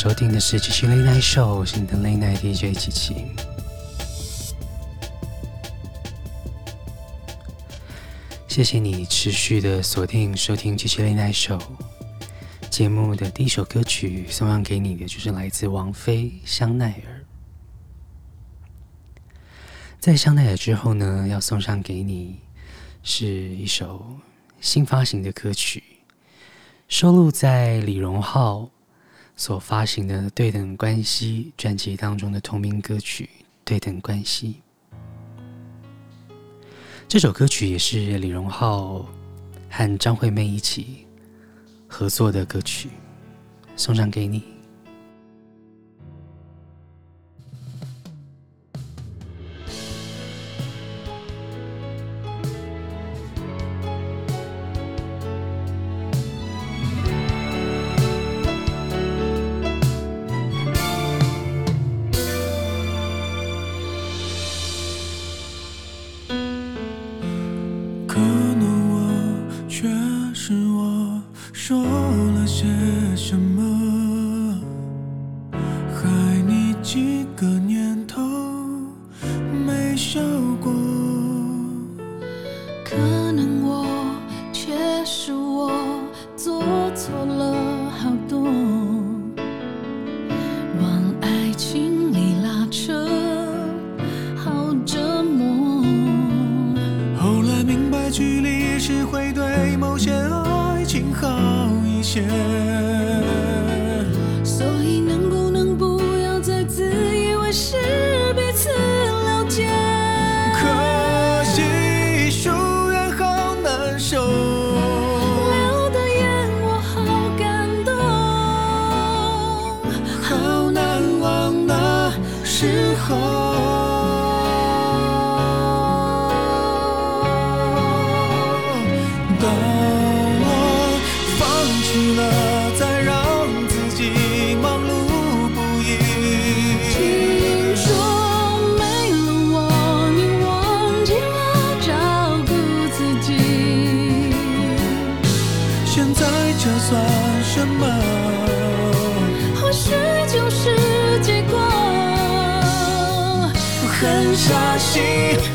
收听的是《七七 Late Night Show》，我是你的 Late Night DJ 七七。谢谢你持续的锁定收听《七七 Late Night Show》节目的第一首歌曲，送上给你的就是来自王菲《香奈儿》。在《香奈儿》之后呢，要送上给你是一首新发行的歌曲，收录在李荣浩。所发行的《对等关系》专辑当中的同名歌曲《对等关系》，这首歌曲也是李荣浩和张惠妹一起合作的歌曲，送上给你。时候下心。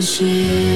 心。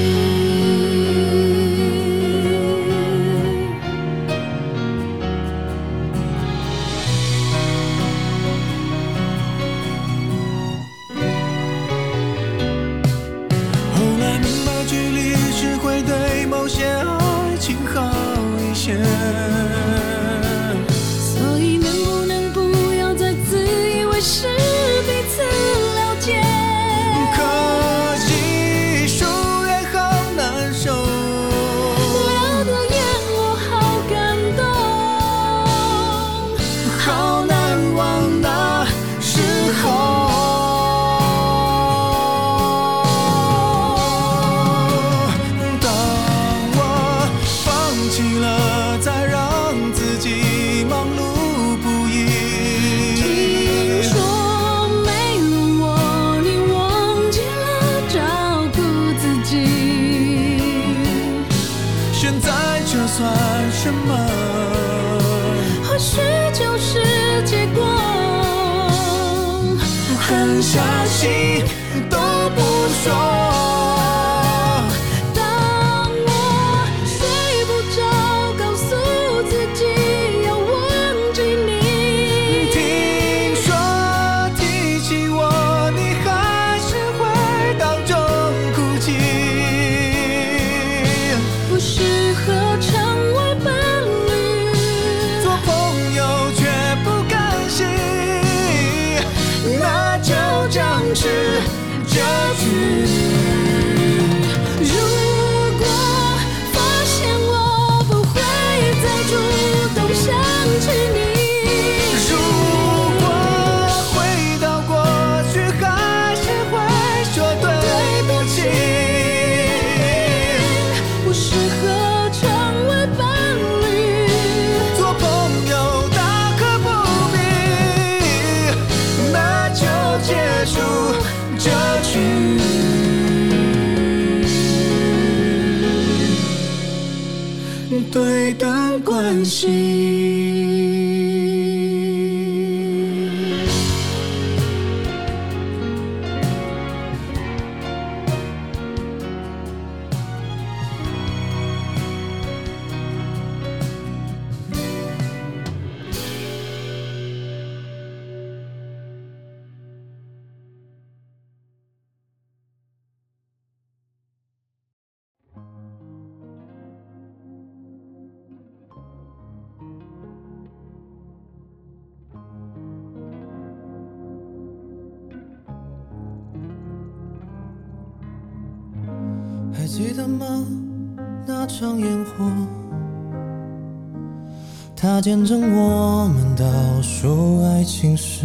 见证我们倒数爱情时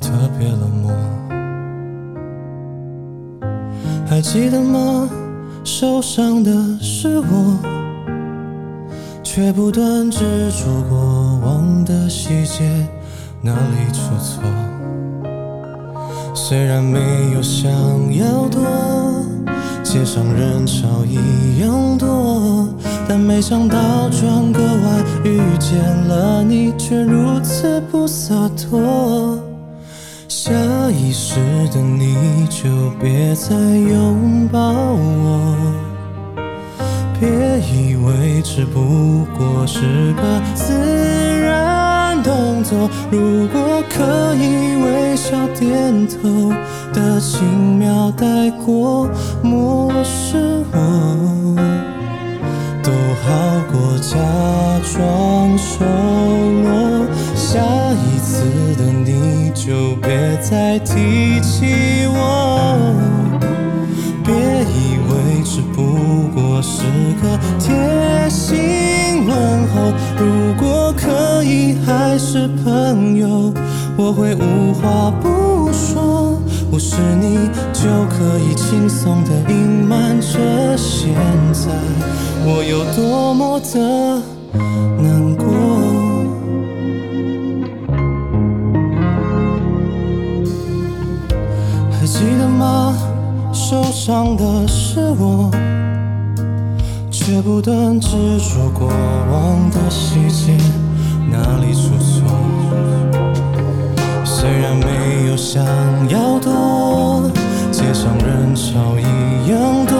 特别冷漠。还记得吗？受伤的是我，却不断执着过往的细节，哪里出错？虽然没有想要躲。街上人潮一样多，但没想到转个弯遇见了你，却如此不洒脱。下意识的你就别再拥抱我，别以为只不过是个自然动作，如果可以微笑点头的轻描带过，漠视我，都好过假装熟络。下一次的你就别再提起我，别以为只不过是个贴心问候。如果可以还是朋友，我会无话不说。是你就可以轻松地隐瞒着现在我有多么的难过。还记得吗？受伤的是我，却不断执着过往的细节，哪里出错？虽然没有想要，街上人潮一样多，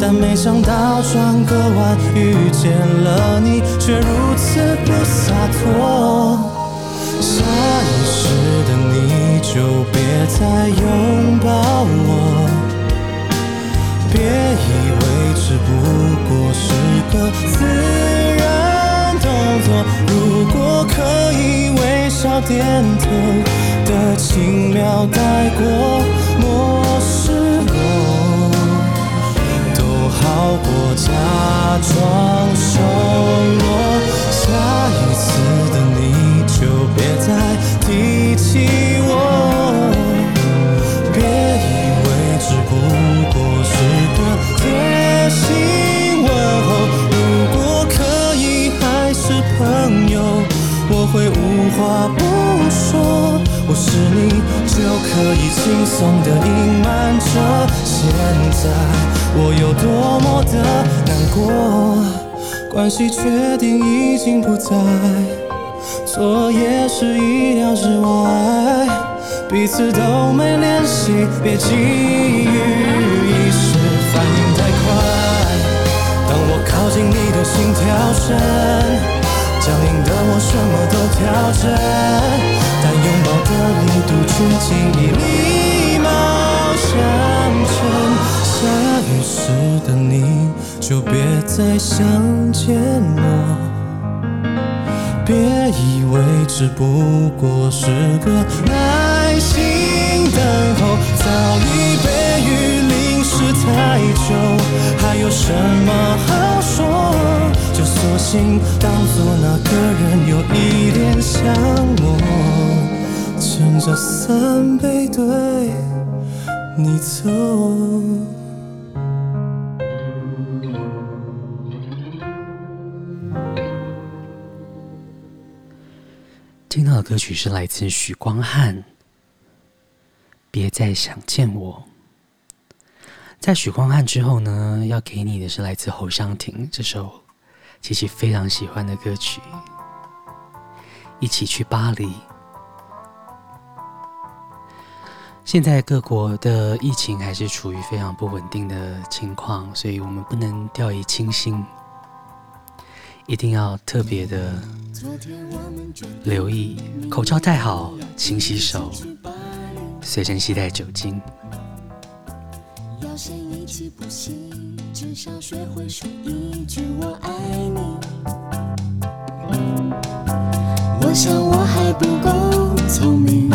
但没想到转个弯遇见了你，却如此不洒脱。下意识的你就别再拥抱我，别以为只不过是个自然动作。如。果可以微笑点头的轻描带过，漠视我，都好过假装熟络。下一次的你就别再提起我，别以为只不过是个贴心问候。如果可以还是朋友，我会无话不说。我是你就可以轻松地隐瞒着。现在我有多么的难过，关系确定已经不在，错也是意料之外，彼此都没联系，别急于一时反应太快。当我靠近你的心跳声。僵硬的我什么都调整，但拥抱的力度却轻易礼貌相称。下雨时的你就别再想见我，别以为只不过是个耐心等候，早已被雨淋湿太久，还有什么好说？就索性当作那个人有一点像我，撑着伞背对你走。听到的歌曲是来自许光汉，别再想见我。在许光汉之后呢，要给你的是来自侯湘婷这首。琪琪非常喜欢的歌曲，一起去巴黎。现在各国的疫情还是处于非常不稳定的情况，所以我们不能掉以轻心，一定要特别的留意，口罩戴好，勤洗手，随身携带酒精。要先一起不行至少学会说一句我爱你。我想我还不够聪明，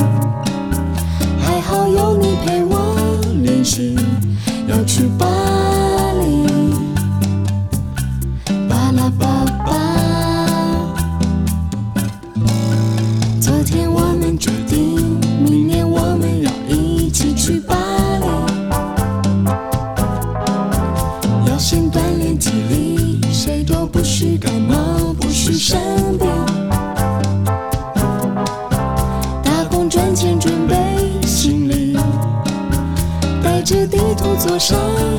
上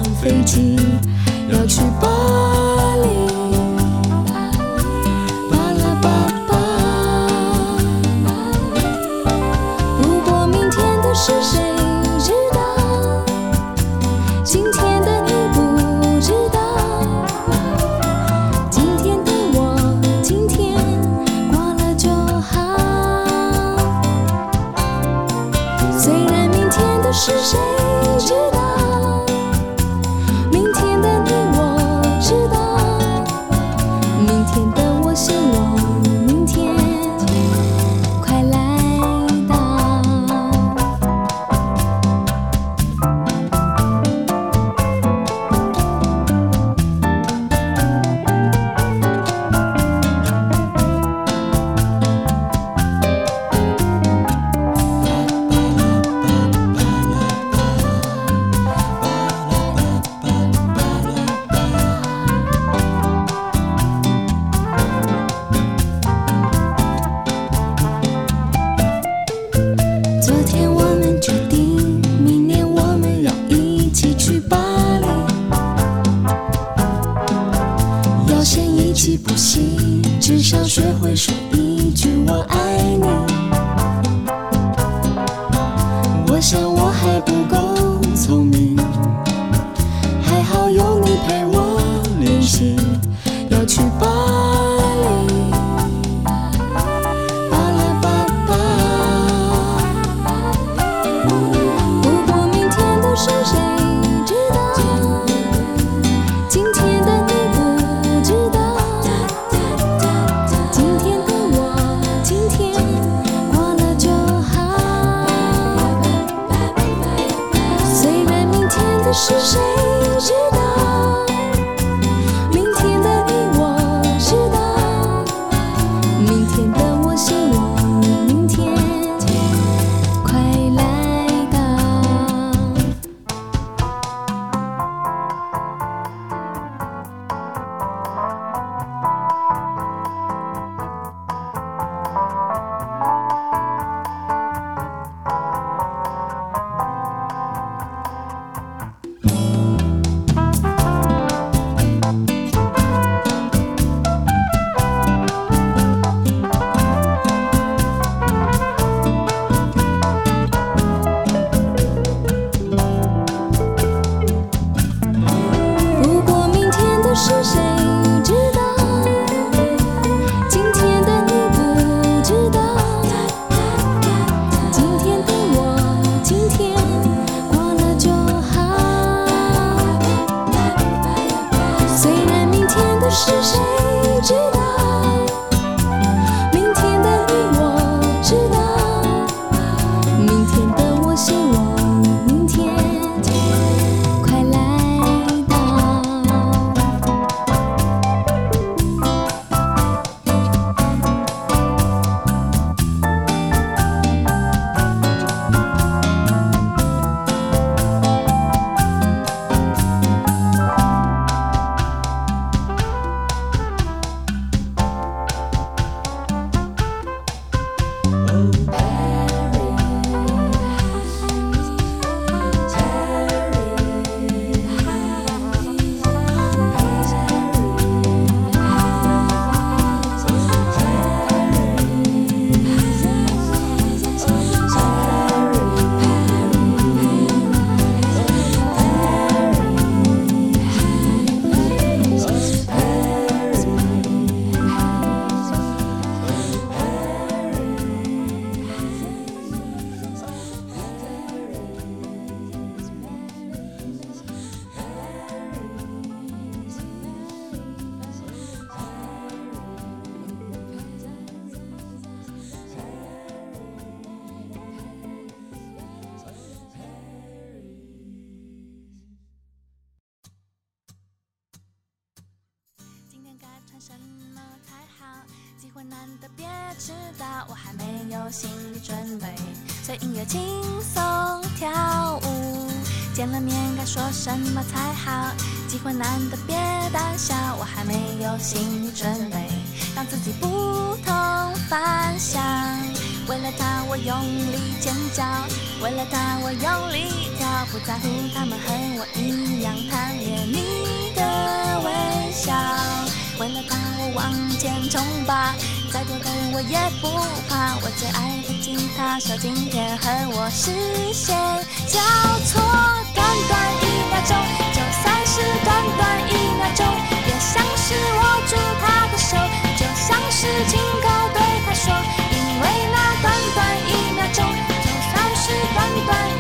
见了面该说什么才好？机会难得，别胆小。我还没有心理准备，让自己不同凡响。为了他，我用力尖叫；为了他，我用力跳。不在乎他们和我一样贪恋你的微笑。为了他，我往前冲吧，再多的我也不怕。我最爱的吉他手，今天和我视线交错，短短一秒钟，就算是短短一秒钟，也像是握住他的手，就像是亲口对他说，因为那短短一秒钟，就算是短短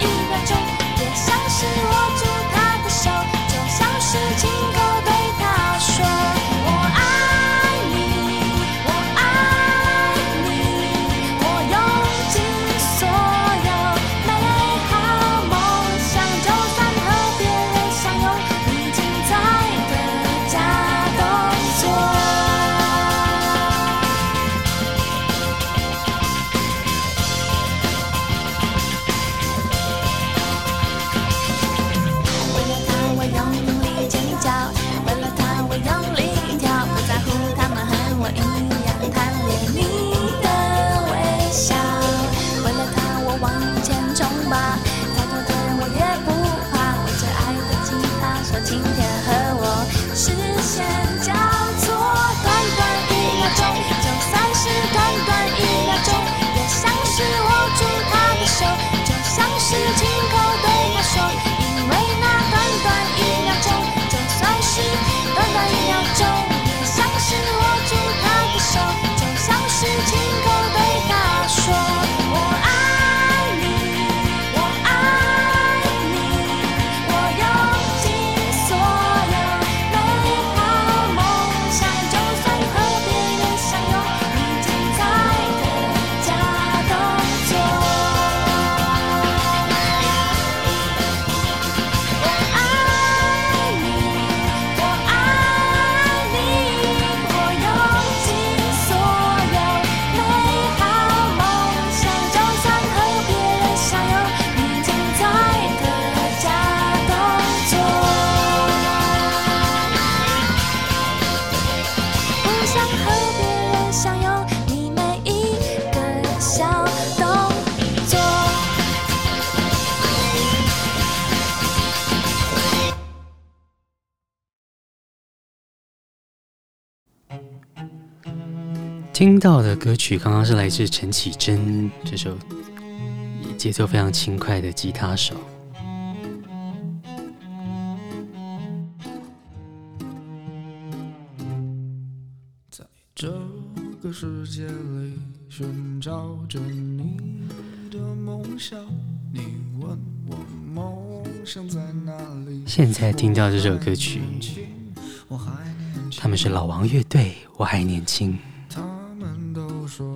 听到的歌曲刚刚是来自陈绮贞这首节奏非常轻快的吉他手。在这个世界里寻找着你的梦想，你问我梦想在哪里？现在听到这首歌曲，他们是老王乐队。我还年轻。说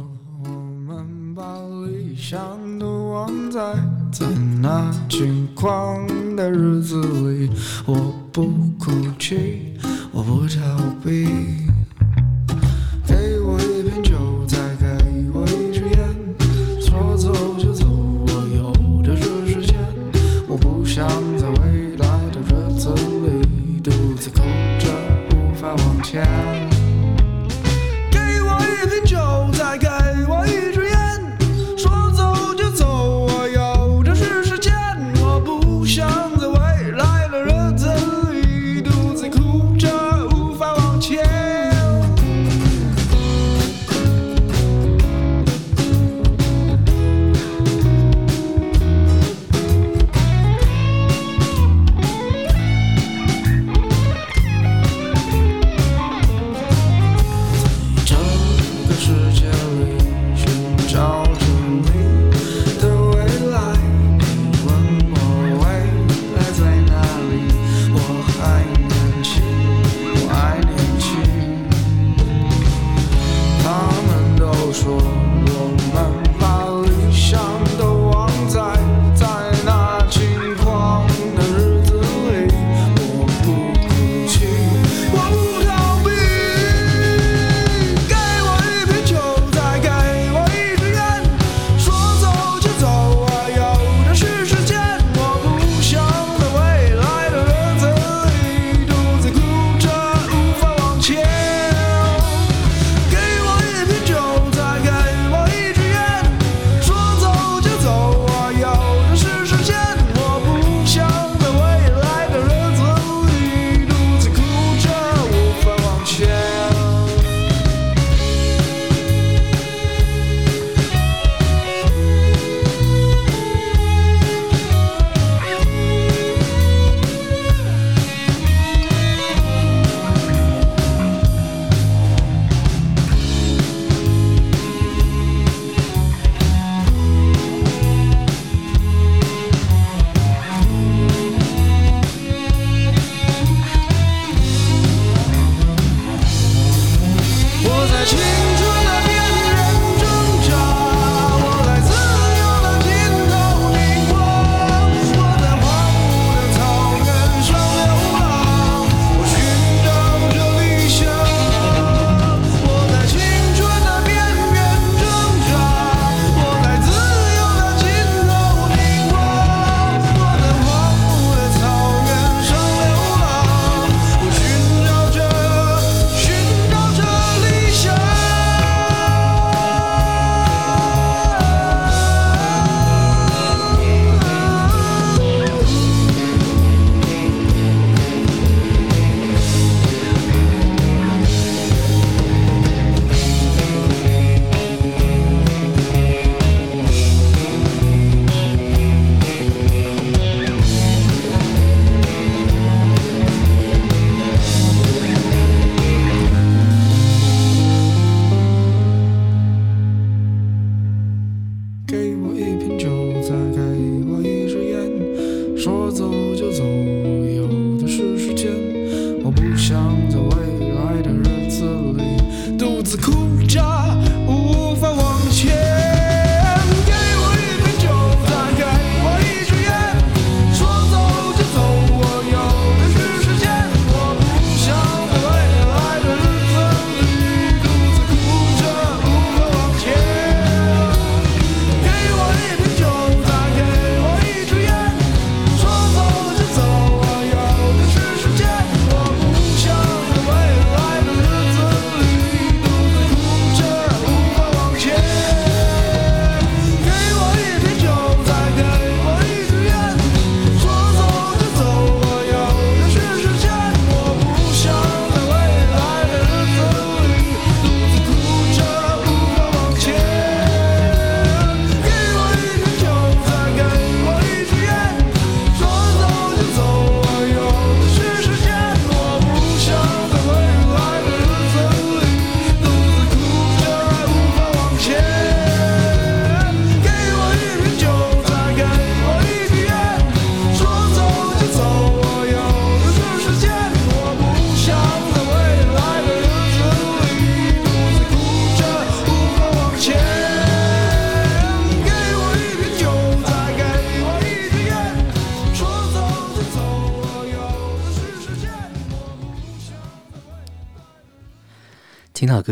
我们把理想都忘在在那轻狂的日子里，我不哭泣，我不逃避。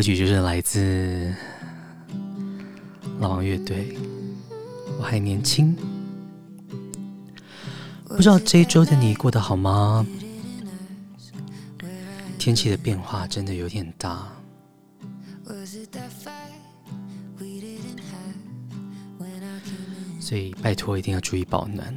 歌曲就是来自老王乐队。我还年轻，不知道这一周的你过得好吗？天气的变化真的有点大，所以拜托一定要注意保暖。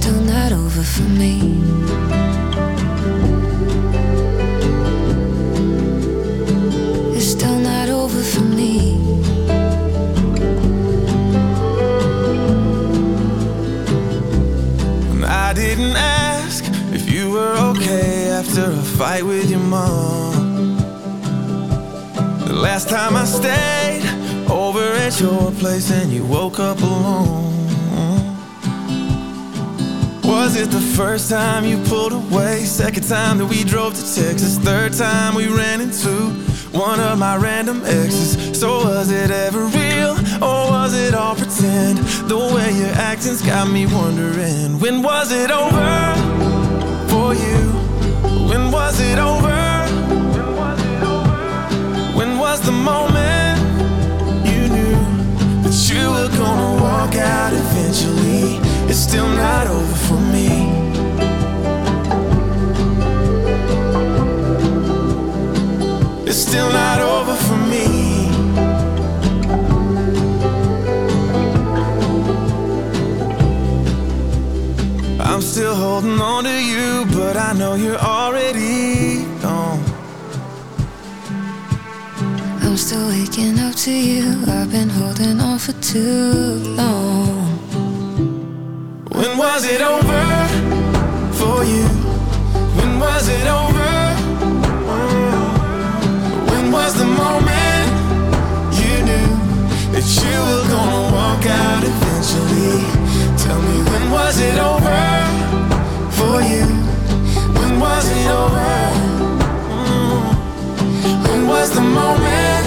still not over for me. It's still not over for me. And I didn't ask if you were okay after a fight with your mom. The last time I stayed over at your place and you woke up alone pulled away, second time that we drove to Texas, third time we ran into one of my random exes. So was it ever real or was it all pretend? The way your acting's got me wondering when was it over for you? When was it over? When was the moment you knew that you were gonna walk out eventually? It's still not over for me. It's still not over for me. I'm still holding on to you, but I know you're already gone. I'm still waking up to you. I've been holding on for too long. When was it over for you? When was it over? When was the moment you knew that you were gonna walk out eventually? Tell me when was it over for you? When was it over? When was the moment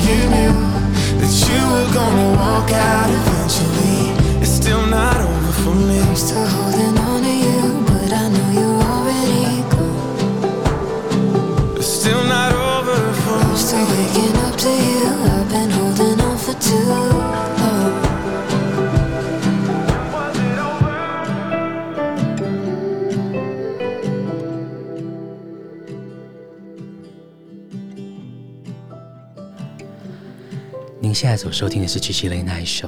you knew that you were gonna walk out eventually? 您现在所收听的是《七七雷奈秀》，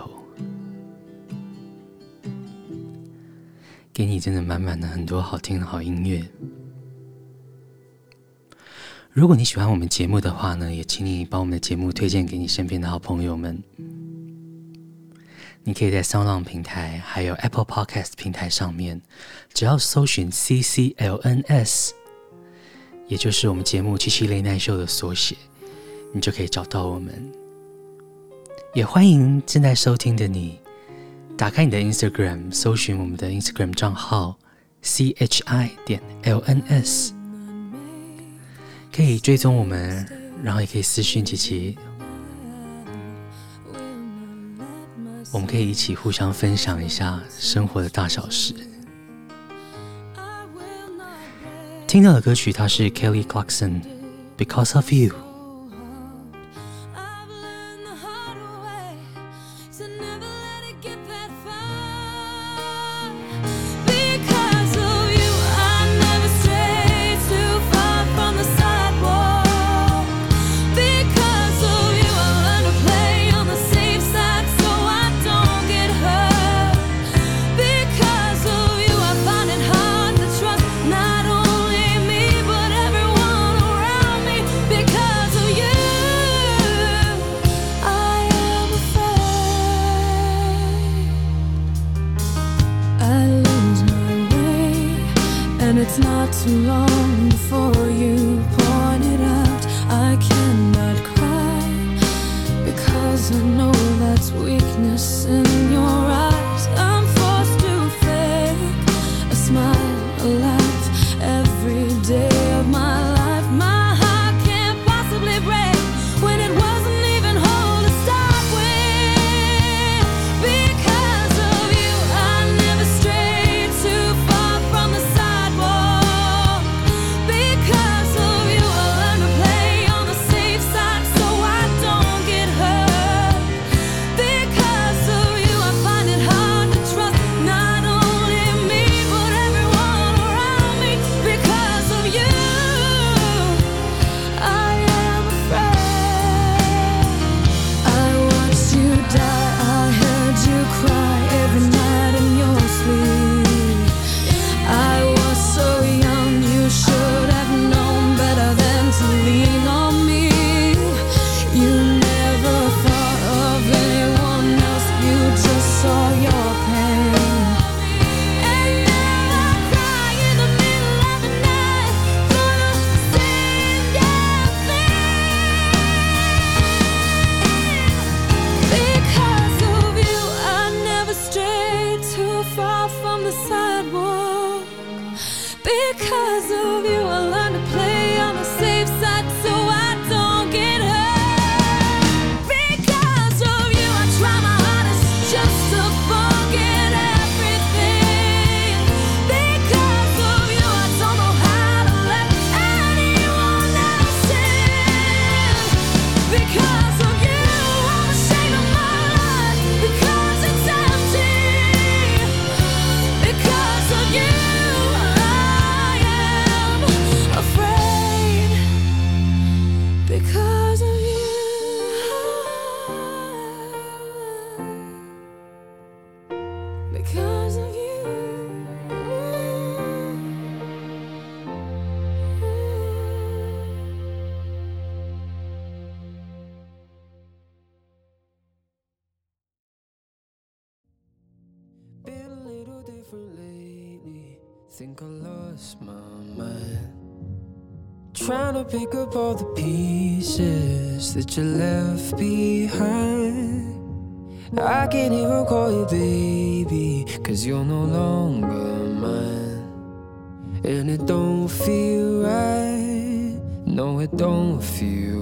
给你真的满满的很多好听的好音乐。如果你喜欢我们节目的话呢，也请你把我们的节目推荐给你身边的好朋友们。你可以在 SoundOn 平台还有 Apple Podcast 平台上面，只要搜寻 CCLNS，也就是我们节目《七七雷奈秀》的缩写，你就可以找到我们。也欢迎正在收听的你，打开你的 Instagram，搜寻我们的 Instagram 账号 CHI 点 LNS。可以追踪我们，然后也可以私讯琪琪，我们可以一起互相分享一下生活的大小事。听到的歌曲，它是 Kelly Clarkson，《Because of You》。behind. I can't even call you baby, cause you're no longer mine. And it don't feel right, no, it don't feel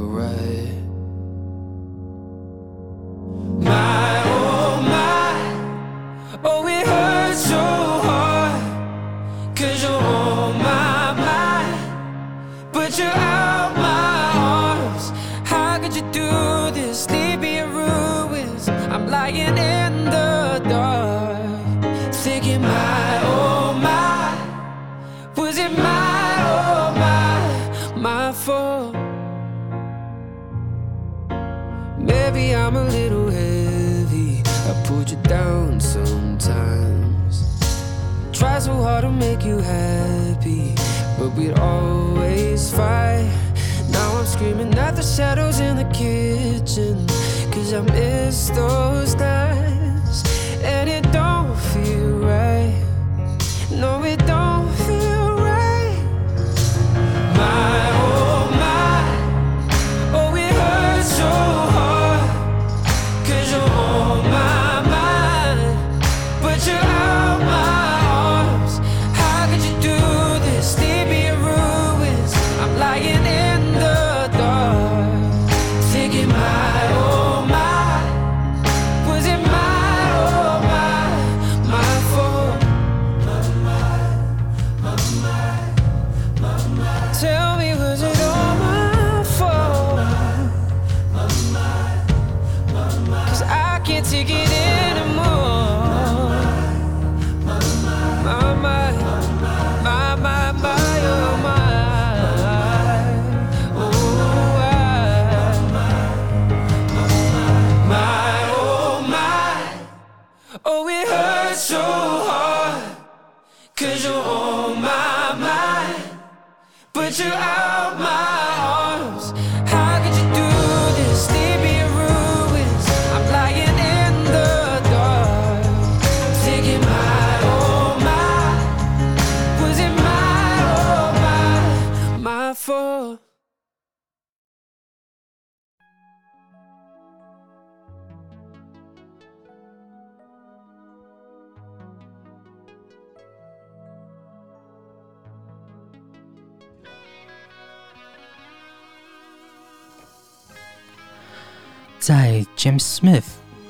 James Smith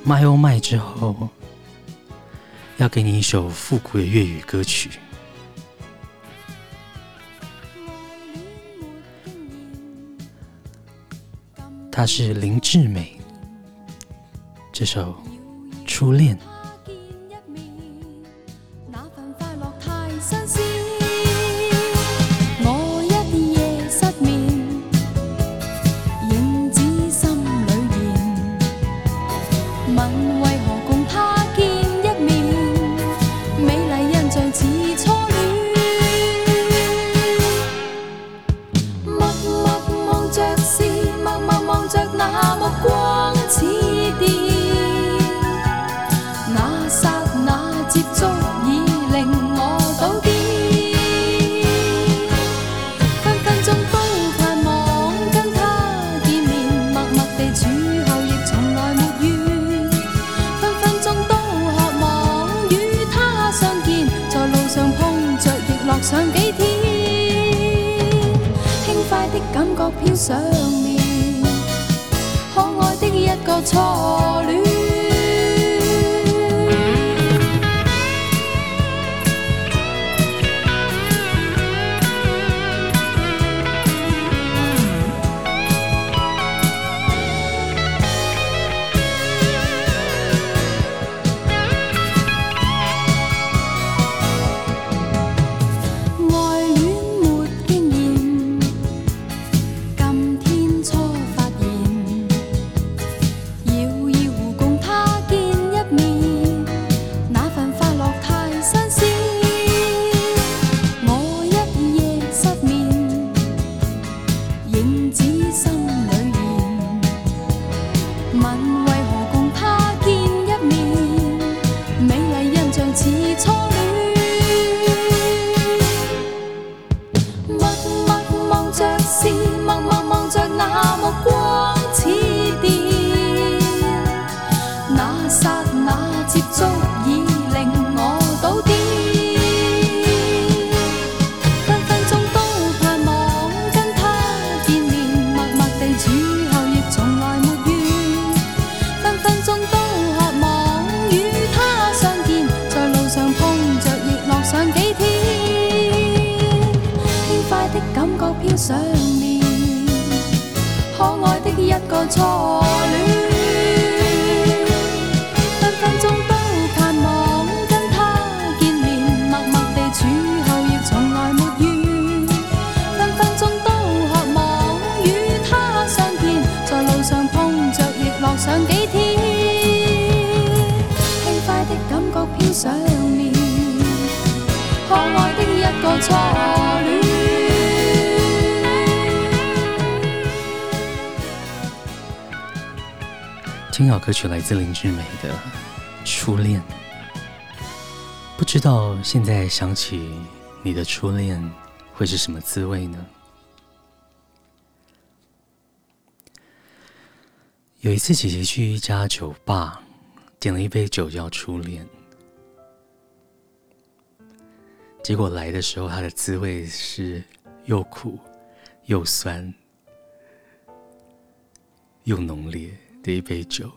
《My Oh My》之后，要给你一首复古的粤语歌曲。它是林志美这首《初恋》。飘上，可爱的一个初恋。歌曲来自林志美的《初恋》，不知道现在想起你的初恋会是什么滋味呢？有一次，姐姐去一家酒吧，点了一杯酒叫初恋，结果来的时候，它的滋味是又苦又酸又浓烈。的一杯酒。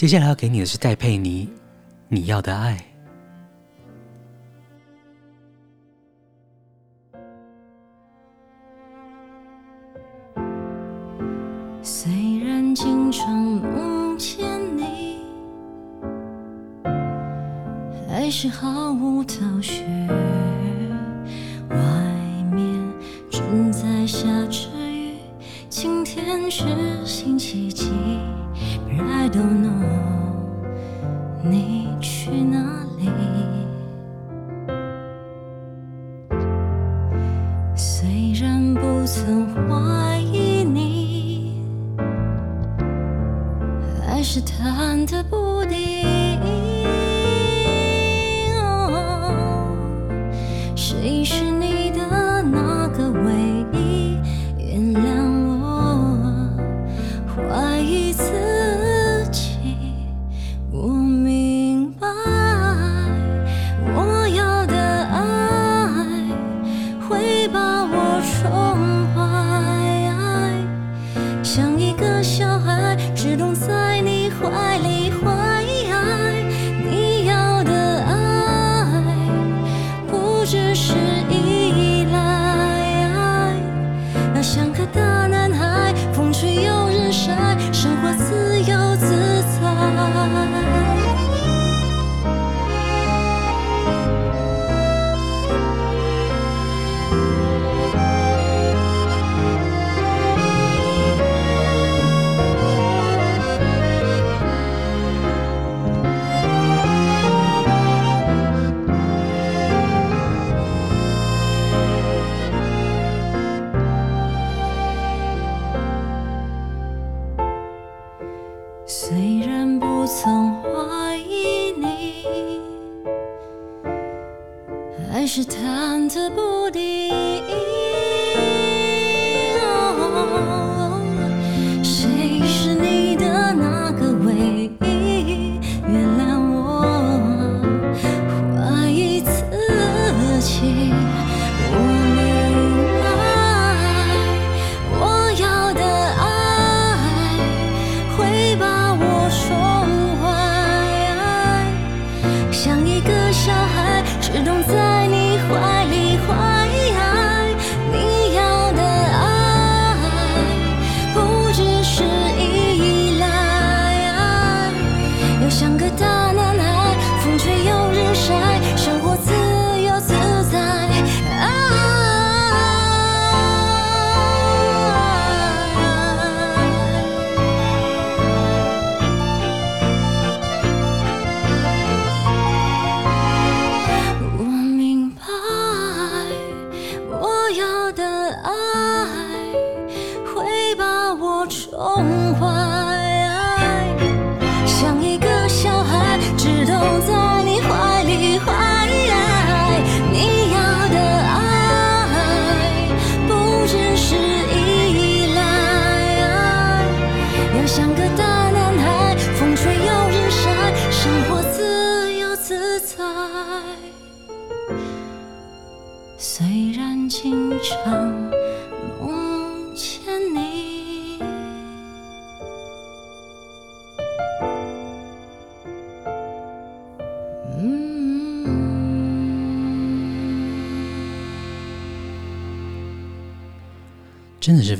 接下来要给你的是戴佩妮，《你要的爱》。虽然经常梦见你，还是毫无头绪。外面正在下着雨，晴天是星期几 I don't know，你去哪里？虽然不曾怀疑你，还是忐忑不定。谁是你。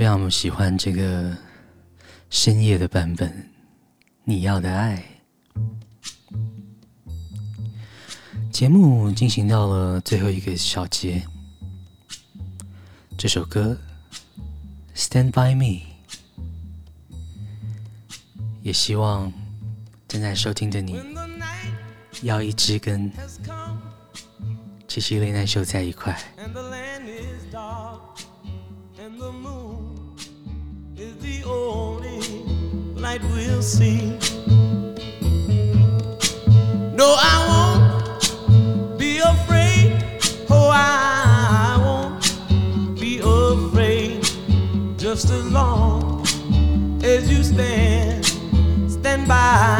非常喜欢这个深夜的版本。你要的爱，节目进行到了最后一个小节。这首歌《Stand by Me》，也希望正在收听的你，要一直跟七七雷奈秀在一块。night we'll see. No, I won't be afraid. Oh, I won't be afraid. Just as long as you stand, stand by.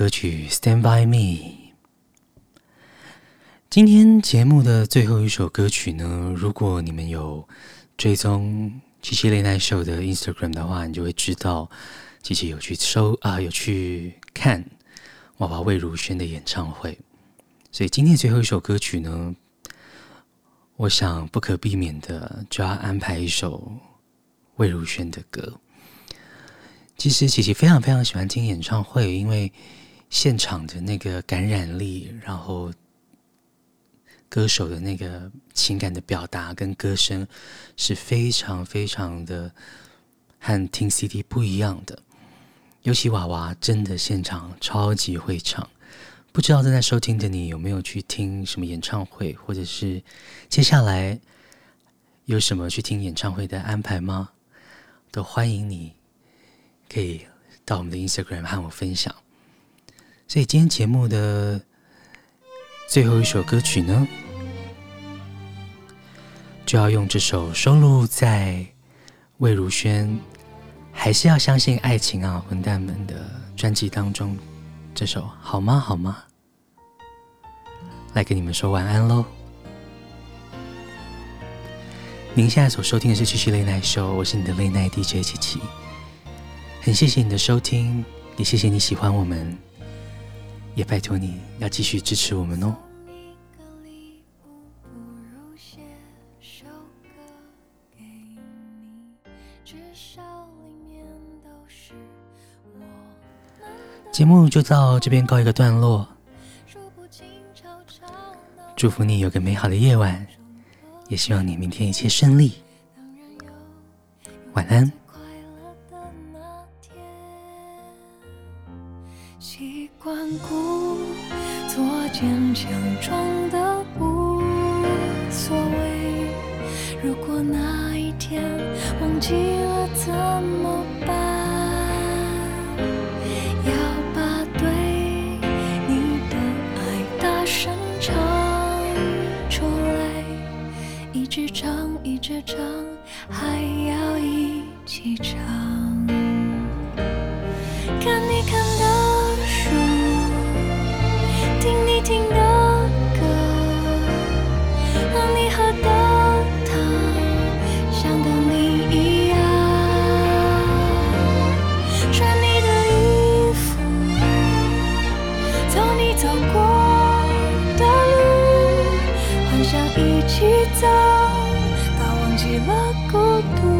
歌曲《Stand by Me》。今天节目的最后一首歌曲呢，如果你们有追踪七七 Late Night Show 的 Instagram 的话，你就会知道七七有去收啊，有去看娃娃魏如萱的演唱会。所以今天最后一首歌曲呢，我想不可避免的就要安排一首魏如萱的歌。其实琪琪非常非常喜欢听演唱会，因为现场的那个感染力，然后。歌手的那个情感的表达跟歌声是非常非常的和听 CD 不一样的，尤其娃娃真的现场超级会唱。不知道正在收听的你有没有去听什么演唱会，或者是接下来有什么去听演唱会的安排吗？都欢迎你可以到我们的 Instagram 和我分享。所以今天节目的。最后一首歌曲呢，就要用这首收录在魏如萱《还是要相信爱情啊，混蛋们》的专辑当中，这首好吗？好吗？来跟你们说晚安喽！您现在所收听的是七七 Late Night Show，我是你的 Late Night DJ 七七，很谢谢你的收听，也谢谢你喜欢我们。也拜托你要继续支持我们哦。节目就到这边告一个段落，祝福你有个美好的夜晚，也希望你明天一切顺利。晚安。坚强，装的无所谓。如果那一天忘记了怎么办？要把对你的爱大声唱出来，一直唱，一直唱，还要一起唱。听的歌，和你喝的汤，像跟你一样，穿你的衣服，走你走过的路，幻想一起走，到忘记了孤独。